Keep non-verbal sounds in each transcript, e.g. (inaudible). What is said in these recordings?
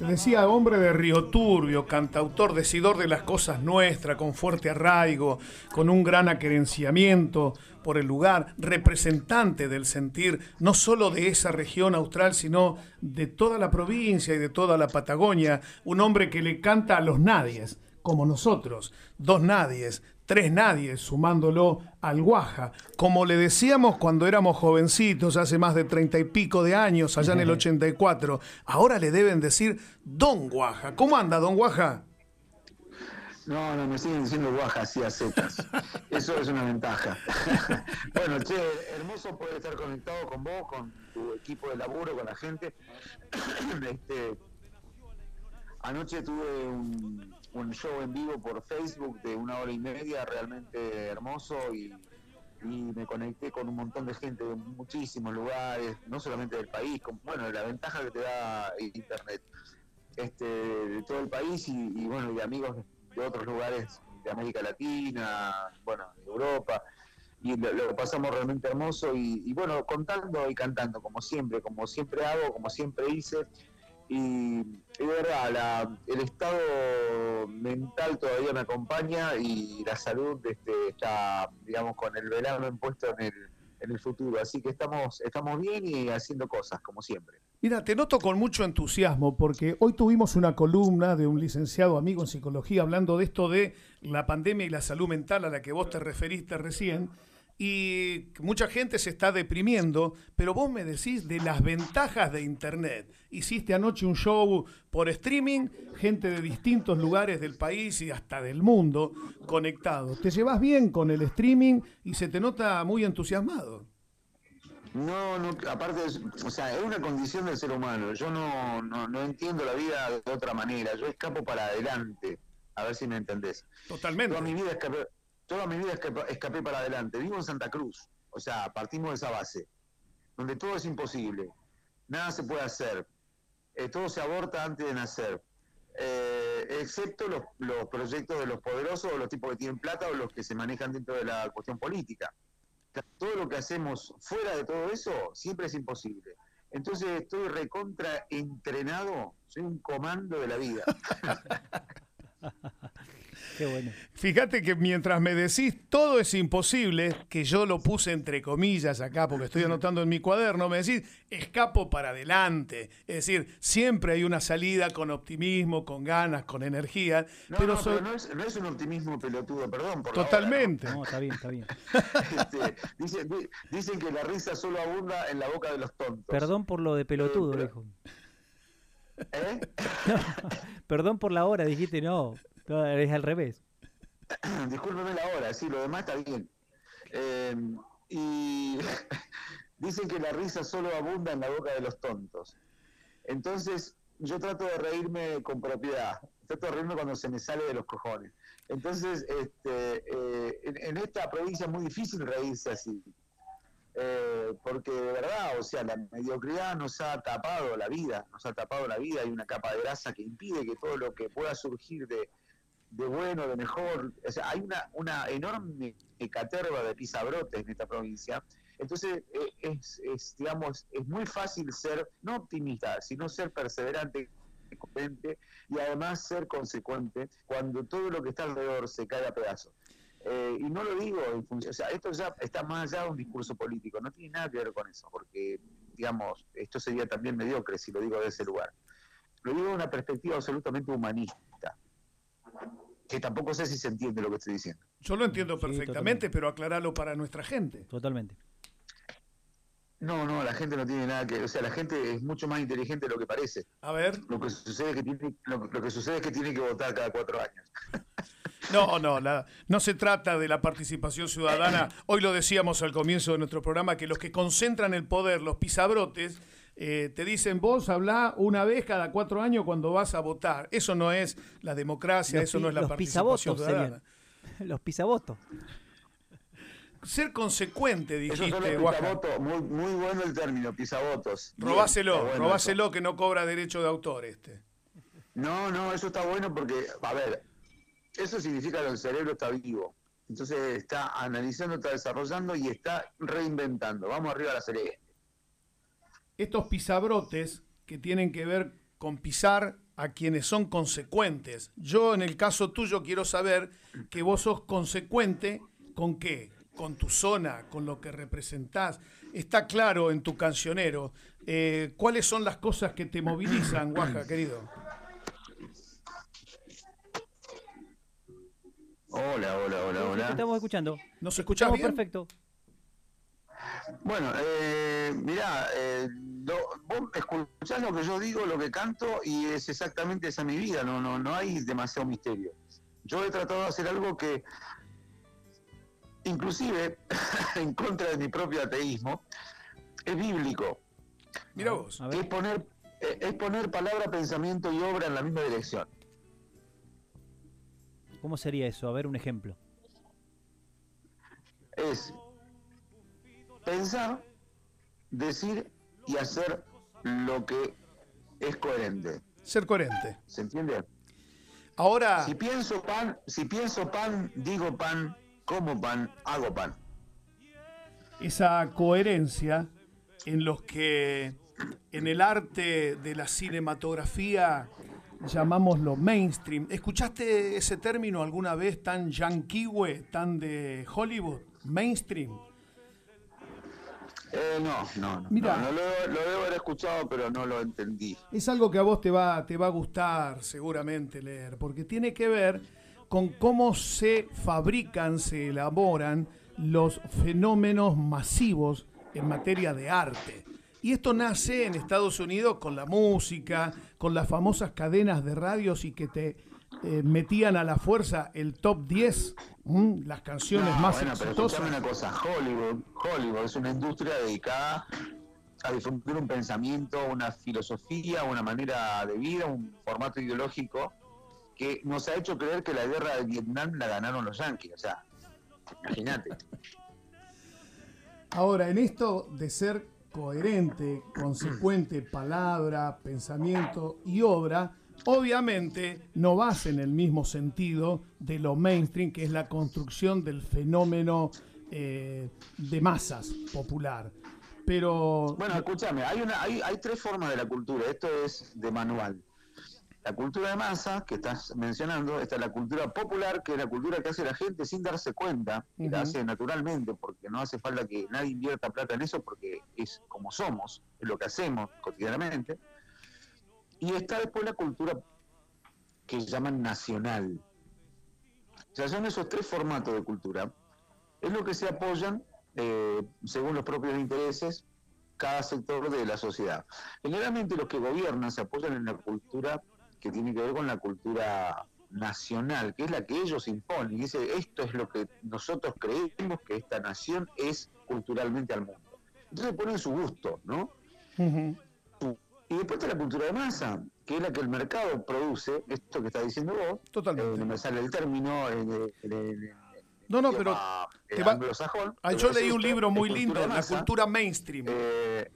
Decía hombre de Río Turbio, cantautor, decidor de las cosas nuestras, con fuerte arraigo, con un gran aquerenciamiento por el lugar, representante del sentir no solo de esa región austral, sino de toda la provincia y de toda la Patagonia, un hombre que le canta a los nadies, como nosotros, dos nadies, tres nadies, sumándolo al Guaja. Como le decíamos cuando éramos jovencitos, hace más de treinta y pico de años, allá en el 84, ahora le deben decir Don Guaja. ¿Cómo anda, Don Guaja? No, no, me siguen diciendo Guaja así a secas. (laughs) Eso es una ventaja. (laughs) bueno, che, hermoso poder estar conectado con vos, con tu equipo de laburo, con la gente. (coughs) este, anoche tuve un, un show en vivo por Facebook de una hora y media, realmente hermoso y, me conecté con un montón de gente de muchísimos lugares, no solamente del país, con, bueno, la ventaja que te da Internet, este, de todo el país y, bueno, y amigos de otros lugares de América Latina, bueno, de Europa y lo, pasamos realmente hermoso y, y, bueno, contando y cantando como siempre, como siempre hago, como siempre hice y, de verdad, el estado mental todavía me acompaña y la salud este, está, digamos, con el verano impuesto en el, en el futuro. Así que estamos, estamos bien y haciendo cosas, como siempre. Mira, te noto con mucho entusiasmo porque hoy tuvimos una columna de un licenciado amigo en psicología hablando de esto de la pandemia y la salud mental a la que vos te referiste recién y mucha gente se está deprimiendo, pero vos me decís de las ventajas de Internet. Hiciste anoche un show por streaming, gente de distintos lugares del país y hasta del mundo conectados. ¿Te llevas bien con el streaming y se te nota muy entusiasmado? No, no, aparte, o sea, es una condición del ser humano. Yo no, no, entiendo la vida de otra manera. Yo escapo para adelante. A ver si me entendés. Totalmente. Toda mi vida escapé toda mi vida escapé, para adelante. Vivo en Santa Cruz, o sea, partimos de esa base, donde todo es imposible, nada se puede hacer, eh, todo se aborta antes de nacer, eh, excepto los, proyectos de los poderosos o los tipos que tienen plata o los que se manejan dentro de la cuestión política. Todo lo que hacemos fuera de todo eso siempre es imposible. Entonces estoy recontra entrenado, soy un comando de la vida. (laughs) Fíjate que mientras me decís todo es imposible, que yo lo puse entre comillas acá porque estoy anotando en mi cuaderno, me decís escapo para adelante. Es decir, siempre hay una salida con optimismo, con ganas, con energía. No, pero, no, es, un optimismo pelotudo, perdón. Por Totalmente. ¿no? está bien, está bien. Este, dicen, que la risa solo abunda en la boca de los tontos. Perdón por lo de pelotudo, dijo. ¿Eh? (laughs) perdón por la hora, dijiste no. No, es al revés. (coughs) Discúlpeme la hora, sí, lo demás está bien. Eh, y (laughs) dicen que la risa solo abunda en la boca de los tontos. Entonces, yo trato de reírme con propiedad. Trato de reírme cuando se me sale de los cojones. Entonces, este, eh, en, esta provincia es muy difícil reírse así. Eh, porque de verdad, o sea, la mediocridad nos ha tapado la vida, nos ha tapado la vida, hay una capa de grasa que impide que todo lo que pueda surgir de, de bueno, de mejor. O sea, hay una, una enorme caterva de pisabrotes en esta provincia. Entonces, eh, es, es, digamos, es muy fácil ser, no optimista, sino ser perseverante y además ser consecuente cuando todo lo que está alrededor se cae a pedazos. Eh, y no lo digo en función, o sea, esto ya está más allá de un discurso político, no tiene nada que ver con eso, porque, digamos, esto sería también mediocre si lo digo de ese lugar. Lo digo de una perspectiva absolutamente humanista que tampoco sé si se entiende lo que estoy diciendo. Yo lo entiendo perfectamente, pero aclaralo para nuestra gente. Totalmente. No, no, la gente no tiene nada que, o sea, la gente es mucho más inteligente de lo que parece. A ver. Lo que sucede es que tiene, lo, que sucede es que tiene que votar cada cuatro años. (laughs) No, no, no se trata de la participación ciudadana. Hoy lo decíamos al comienzo de nuestro programa que los que concentran el poder, los pisabrotes, eh, te dicen vos habla una vez cada cuatro años cuando vas a votar. Eso no es la democracia, eso no es la participación ciudadana. (laughs) Los pisabotos. Ser consecuente, dijiste, muy, muy bueno el término, pisabotos. Robáselo, robáselo que no cobra derecho de autor este. No, no, eso está bueno porque, a ver, eso significa que el cerebro está vivo. Entonces está analizando, está desarrollando y está reinventando. Vamos arriba a la serie estos pisabrotes que tienen que ver con pisar a quienes son consecuentes. Yo en el caso tuyo quiero saber que vos sos consecuente con qué, con tu zona, con lo que representás. Está claro en tu cancionero. Eh, ¿Cuáles son las cosas que te movilizan, Guaja, querido? Hola, hola, hola, hola. estamos escuchando. ¿Nos escuchamos bien? perfecto. Bueno, eh, mirá, eh, vos escuchás lo que yo digo, lo que canto, y es exactamente esa mi vida, no, no, no hay demasiado misterio. Yo he tratado de hacer algo que, inclusive, (laughs) en contra de mi propio ateísmo, es bíblico. Mira vos. Es poner, eh, es poner palabra, pensamiento y obra en la misma dirección. ¿Cómo sería eso? A ver un ejemplo. Es pensar, decir y hacer lo que es coherente. Ser coherente. ¿Se entiende? Ahora. Si pienso pan, si pienso pan, digo pan, como pan, hago pan. Esa coherencia en los que en el arte de la cinematografía llamámoslo mainstream. ¿Escuchaste ese término alguna vez tan yanquiwe, tan de Hollywood? Mainstream. Eh, no, no, no. Mira, no, lo, debo haber escuchado, pero no lo entendí. Es algo que a vos te va, te va a gustar seguramente leer, porque tiene que ver con cómo se fabrican, se elaboran los fenómenos masivos en materia de arte. Y esto nace en Estados Unidos con la música, con las famosas cadenas de radios y que te eh, metían a la fuerza el top 10, las canciones más bueno, exitosas. Pero una cosa, Hollywood, Hollywood es una industria dedicada a difundir un pensamiento, una filosofía, una manera de vida, un formato ideológico que nos ha hecho creer que la guerra de Vietnam la ganaron los yanquis. O sea, imagínate. Ahora, en esto de ser coherente, consecuente, palabra, pensamiento y obra, obviamente no vas en el mismo sentido de lo mainstream, que es la construcción del fenómeno eh, de masas popular. Pero. Bueno, escúchame, hay, una, hay, hay tres formas de la cultura. Esto es de manual. La cultura de masa, que estás mencionando, está la cultura popular, que es la cultura que hace la gente sin darse cuenta, y la hace naturalmente, porque no hace falta que nadie invierta plata en eso, porque es como somos, es lo que hacemos cotidianamente. Y está después la cultura que llaman nacional. O sea, son esos tres formatos de cultura. Es lo que se apoyan, eh, según los propios intereses, cada sector de la sociedad. Generalmente los que gobiernan se apoyan en la cultura que tiene que ver con la cultura nacional, que es la que ellos imponen. Y dice, esto es lo que nosotros creemos que esta nación es culturalmente al mundo. Entonces ponen su gusto, ¿no? Y después está la cultura de masa, que es la que el mercado produce, esto que está diciendo vos. Totalmente. Eh, no me sale el término. no, no, pero. Te va... Ah, yo leí un libro muy lindo, La cultura mainstream. Eh,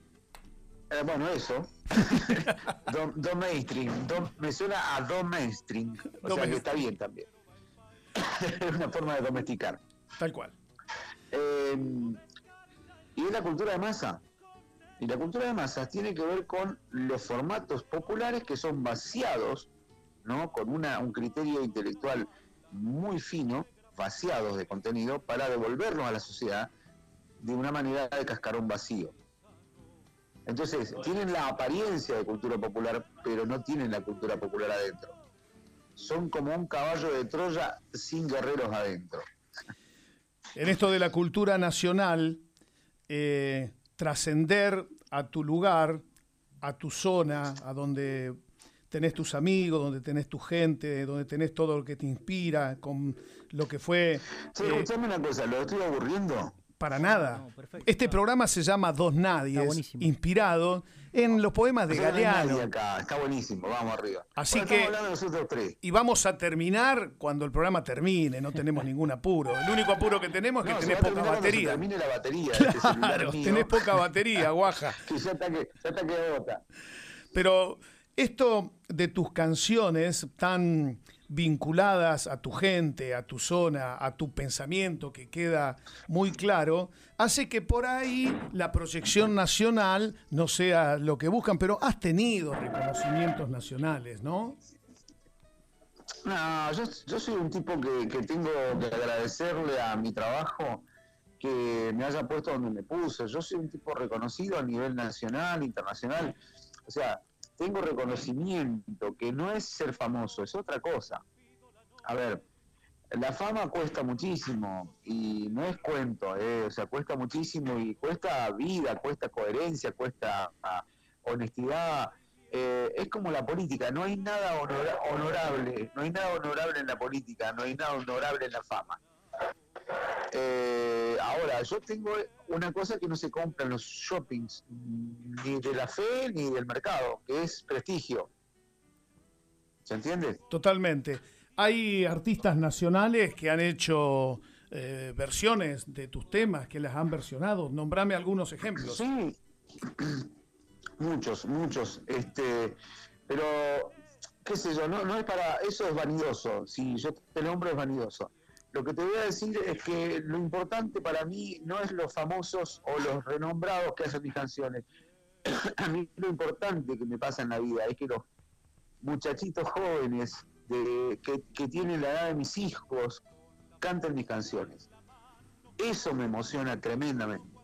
eh, bueno, eso. (laughs) don, mainstream. me suena a don mainstream. O sea que está bien también. (laughs) es una forma de domesticar. Tal cual. Eh, y es la cultura de masa. Y la cultura de masas tiene que ver con los formatos populares que son vaciados, ¿no? Con una, un criterio intelectual muy fino, vaciados de contenido, para devolverlos a la sociedad de una manera de cascarón vacío. Entonces, tienen la apariencia de cultura popular, pero no tienen la cultura popular adentro. Son como un caballo de Troya sin guerreros adentro. En esto de la cultura nacional, eh, trascender a tu lugar, a tu zona, a donde tenés tus amigos, donde tenés tu gente, donde tenés todo lo que te inspira, con lo que fue... Sí, eh, una cosa, ¿lo estoy aburriendo? Para nada. este programa se llama Dos Nadies, inspirado en los poemas de Galeano. Está buenísimo, vamos arriba. Así que y vamos a terminar cuando el programa termine, no tenemos (laughs) ningún apuro. El único apuro que tenemos es que tenés poca batería. termine la batería. Claro, tenés poca (laughs) batería, guaja. (laughs) que ya está que, ya está que bota. Pero esto de tus canciones tan vinculadas a tu gente, a tu zona, a tu pensamiento, que queda muy claro, hace que por ahí la proyección nacional no sea lo que buscan, pero has tenido reconocimientos nacionales, ¿no? No, yo, soy un tipo que, tengo que agradecerle a mi trabajo que me haya puesto donde me puso. Yo soy un tipo reconocido a nivel nacional, internacional. O sea, tengo reconocimiento, que no es ser famoso, es otra cosa. A ver, la fama cuesta muchísimo y no es cuento, eh, o sea, cuesta muchísimo y cuesta vida, cuesta coherencia, cuesta ah, honestidad. Eh, es como la política, no hay nada honorable, no hay nada honorable en la política, no hay nada honorable en la fama. Eh, ahora, yo tengo una cosa que no se compra en los shoppings, ni de la fe ni del mercado, que es prestigio. ¿Se entiende? Totalmente. Hay artistas nacionales que han hecho eh, versiones de tus temas, que las han versionado. Nombrame algunos ejemplos. Sí, (clears throat) muchos, muchos. Este, pero, qué sé yo, no, no es para. Eso es vanidoso. Si yo te nombro, es vanidoso. Lo que te voy a decir es que lo importante para mí no es los famosos o los renombrados que hacen mis canciones. (clears throat) a mí lo importante que me pasa en la vida es que los muchachitos jóvenes de, que, tienen la edad de mis hijos canten mis canciones. Eso me emociona tremendamente.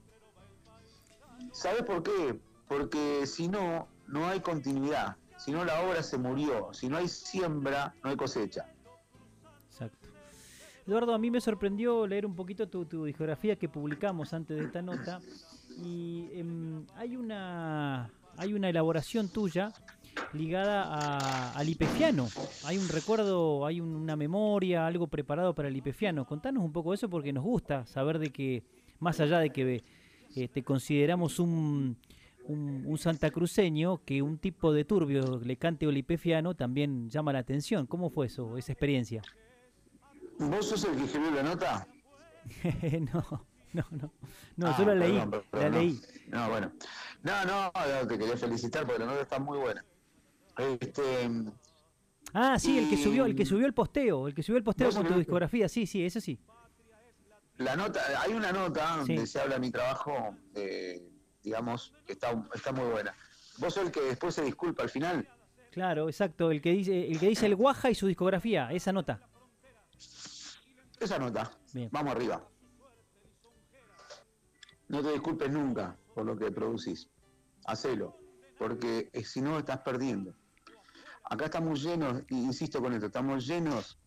¿Sabes por qué? Porque si no, no hay continuidad. Si no, la obra se murió. Si no hay siembra, no hay cosecha. Eduardo, a mí me sorprendió leer un poquito tu, discografía que publicamos antes de esta nota y em, hay una hay una elaboración tuya ligada al ipefiano. Hay un recuerdo, hay una memoria, algo preparado para el ipefiano. Contanos un poco eso porque nos gusta saber de que, más allá de que te consideramos un, un, un, santacruceño, que un tipo de turbio le cante al ipefiano también llama la atención. ¿Cómo fue eso, esa experiencia? ¿Vos sos el que escribió la nota? (laughs) no, no, no. No, ah, yo la leí. la leí. No, bueno. No, no, te quería felicitar porque la nota está muy buena. Este. Ah, sí, el que subió, el que subió el posteo, el que subió el posteo con tu discografía, sí, sí, eso sí. La nota, hay una nota donde se habla de mi trabajo, eh, digamos, que está, está muy buena. Vos sos el que después se disculpa al final. Claro, exacto, el que dice, el que dice el Guaja y su discografía, esa nota. Esa nota. Vamos arriba. No te disculpes nunca por lo que producís. Hacelo, porque si no estás perdiendo. Acá estamos llenos, insisto con esto, estamos llenos,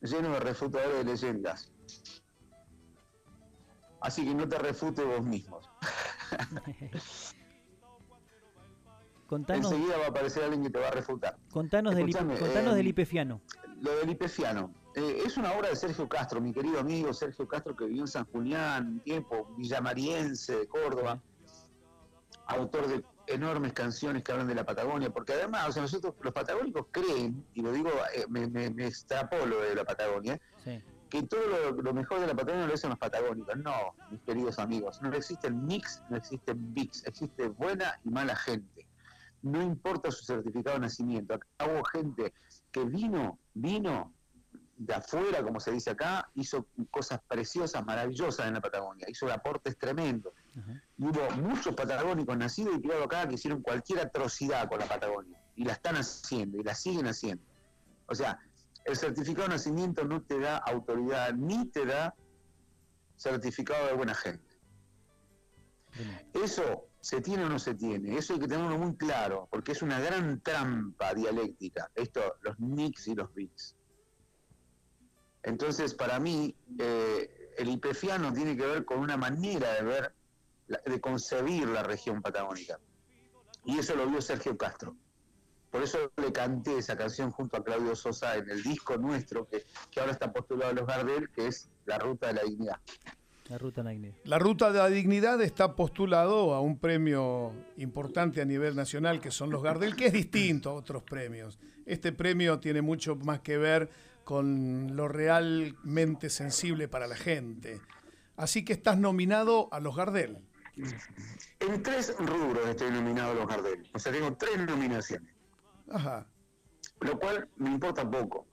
llenos de refutadores de leyendas. Así que no te refute vos mismos. (laughs) Enseguida va a aparecer alguien que te va a refutar. Contanos, del, contanos del eh, Ipefiano. Lo del Ipefiano. Eh, es una obra de Sergio Castro, mi querido amigo Sergio Castro, que vivió en San Julián un tiempo, villamariense de Córdoba, autor de enormes canciones que hablan de la Patagonia, porque además, o sea, nosotros los patagónicos creen, y lo digo, eh, me, me, extrapolo de la Patagonia, que todo lo, mejor de la Patagonia lo hacen los patagónicos. No, mis queridos amigos, no existe el mix, no existe mix, existe buena y mala gente. No importa su certificado de nacimiento. Acá hubo gente que vino, vino de afuera, como se dice acá, hizo cosas preciosas, maravillosas en la Patagonia, hizo aportes tremendos. Y hubo muchos patagónicos nacidos y criados acá que hicieron cualquier atrocidad con la Patagonia, y la están haciendo, y la siguen haciendo. O sea, el certificado de nacimiento no te da autoridad, ni te da certificado de buena gente. Eso se tiene o no se tiene, eso hay que tenerlo muy claro, porque es una gran trampa dialéctica, esto, los nicks y los bits. Entonces, para mí, eh, el ipefiano tiene que ver con una manera de ver, de concebir la región patagónica. Y eso lo vio Sergio Castro. Por eso le canté esa canción junto a Claudio Sosa en el disco nuestro, que, ahora está postulado a los Gardel, que es La Ruta de la Dignidad. La Ruta de la Dignidad. La Ruta de la Dignidad está postulado a un premio importante a nivel nacional, que son los Gardel, que es distinto a otros premios. Este premio tiene mucho más que ver con lo realmente sensible para la gente. Así que estás nominado a los Gardel. En tres rubros estoy nominado a los Gardel. O sea, tengo tres nominaciones. Ajá. lo cual me importa poco.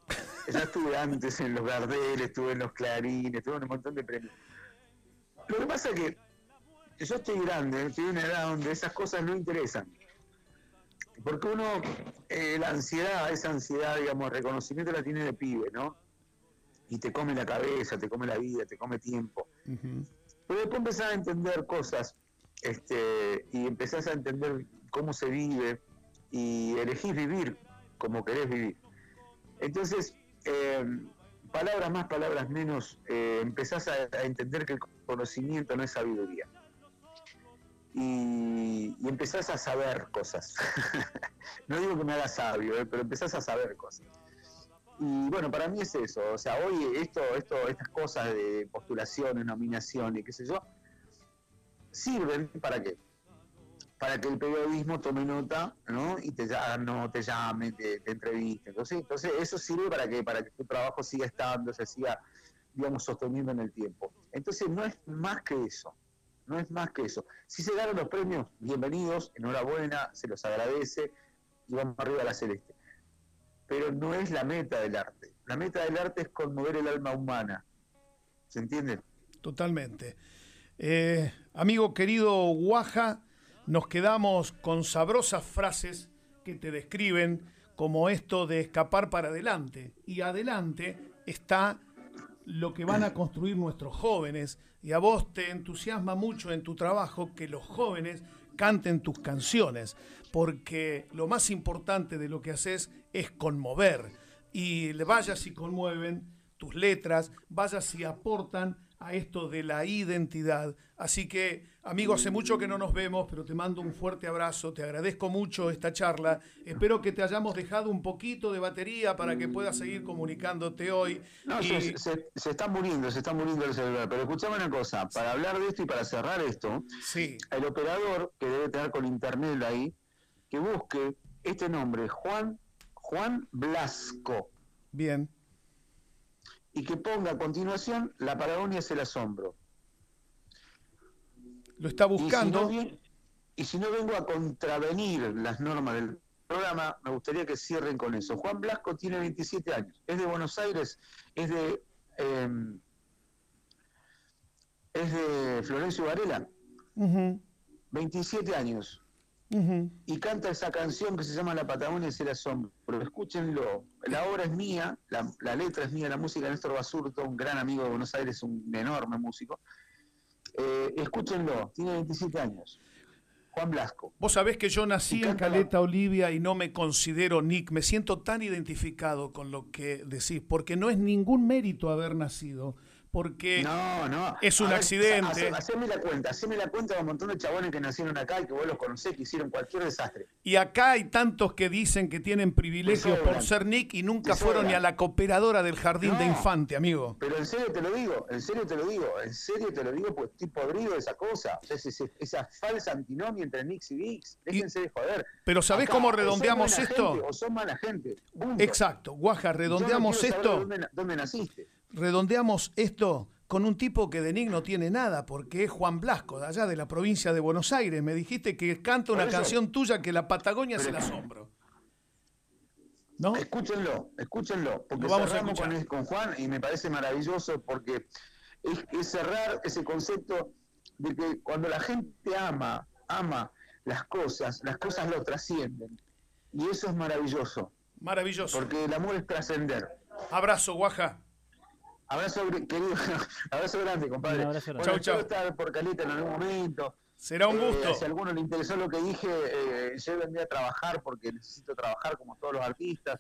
Ya estuve antes en los Gardel, estuve en los Clarines, estuve en un montón de premios. Lo que pasa es que yo estoy grande, estoy en una edad donde esas cosas no interesan. Porque uno, eh, la ansiedad, esa ansiedad, digamos, reconocimiento la tiene de pibe, ¿no? Y te come la cabeza, te come la vida, te come tiempo. Pero después empezás a entender cosas este, y empezás a entender cómo se vive y elegís vivir como querés vivir. Entonces, eh, palabras más, palabras menos, eh, empezás a, entender que el conocimiento no es sabiduría. Y, empezás a saber cosas. (laughs) no digo que me haga sabio, eh, pero empezás a saber cosas. Y bueno, para mí es eso. O sea, hoy esto, esto, estas cosas de postulaciones, nominaciones, qué sé yo, sirven para qué? para que el periodismo tome nota, ¿no? Y te, no, te llame, te, te. Entonces, entonces, eso sirve para que, para que tu trabajo siga estando, se siga, digamos, sosteniendo en el tiempo. Entonces, no es más que eso. No es más que eso. Si se ganan los premios, bienvenidos, enhorabuena, se los agradece y vamos arriba a la celeste. Pero no es la meta del arte. La meta del arte es conmover el alma humana. ¿Se entiende? Totalmente. Eh, amigo querido Guaja, nos quedamos con sabrosas frases que te describen como esto de escapar para adelante. Y adelante está lo que van a construir nuestros jóvenes. Y a vos te entusiasma mucho en tu trabajo que los jóvenes canten tus canciones, porque lo más importante de lo que haces es conmover. Y vayas y conmueven tus letras, vayas y aportan a esto de la identidad. Así que, amigo, hace mucho que no nos vemos, pero te mando un fuerte abrazo, te agradezco mucho esta charla. Espero que te hayamos dejado un poquito de batería para que puedas seguir comunicándote hoy. No, se, está muriendo, se está muriendo el celular. Pero escuchame una cosa, para hablar de esto y para cerrar esto, sí. el operador que debe tener con internet ahí, que busque este nombre, Juan, Juan Blasco. Bien y que ponga a continuación La Patagonia es el asombro. Lo está buscando. Y si, no, vengo a contravenir las normas del programa, me gustaría que cierren con eso. Juan Blasco tiene 27 años, es de Buenos Aires, es de, em, es de Florencio Varela. 27 años y canta esa canción que se llama La Patagonia es el asombro. Pero escúchenlo, la obra es mía, la, letra es mía, la música de Néstor Basurto, un gran amigo de Buenos Aires, un enorme músico. Eh, escúchenlo, tiene 27 años. Juan Blasco. Vos sabés que yo nací en Caleta Olivia y no me considero Nick. Me siento tan identificado con lo que decís, porque no es ningún mérito haber nacido porque no, no. es un accidente. Haceme la cuenta, haceme la cuenta de un montón de chabones que nacieron acá y que vos los conocés, que hicieron cualquier desastre. Y acá hay tantos que dicen que tienen privilegios por ser Nick y nunca fueron ni a la cooperadora del jardín de infante, amigo. Pero en serio te lo digo, en serio te lo digo, en serio te lo digo, pues estoy podrido de esa cosa. esa, falsa antinomia entre Nick y Vix. Déjense de joder. Pero ¿sabés cómo redondeamos esto? o son mala gente. Exacto, Guaja, redondeamos esto. dónde naciste redondeamos esto con un tipo que de Nick no tiene nada, porque es Juan Blasco, de allá de la provincia de Buenos Aires. Me dijiste que canta una canción tuya que la Patagonia es el asombro. ¿No? Escúchenlo, escúchenlo, porque vamos cerramos con, con, Juan y me parece maravilloso porque es, cerrar ese concepto de que cuando la gente ama, ama las cosas, las cosas lo trascienden. Y eso es maravilloso. Maravilloso. Porque el amor es trascender. Abrazo, Guaja. Abrazo, querido, (laughs) abrazo grande, compadre. abrazo grande. chau, chau. estar por Caleta en algún momento. Será un gusto. Eh, si a alguno le interesó lo que dije, eh, yo vendría a trabajar porque necesito trabajar como todos los artistas.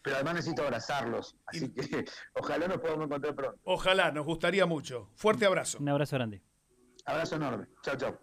Pero además necesito abrazarlos. Así que (laughs) ojalá nos podamos encontrar pronto. Ojalá, nos gustaría mucho. Fuerte abrazo. Un abrazo grande. Abrazo enorme. Chao, chao.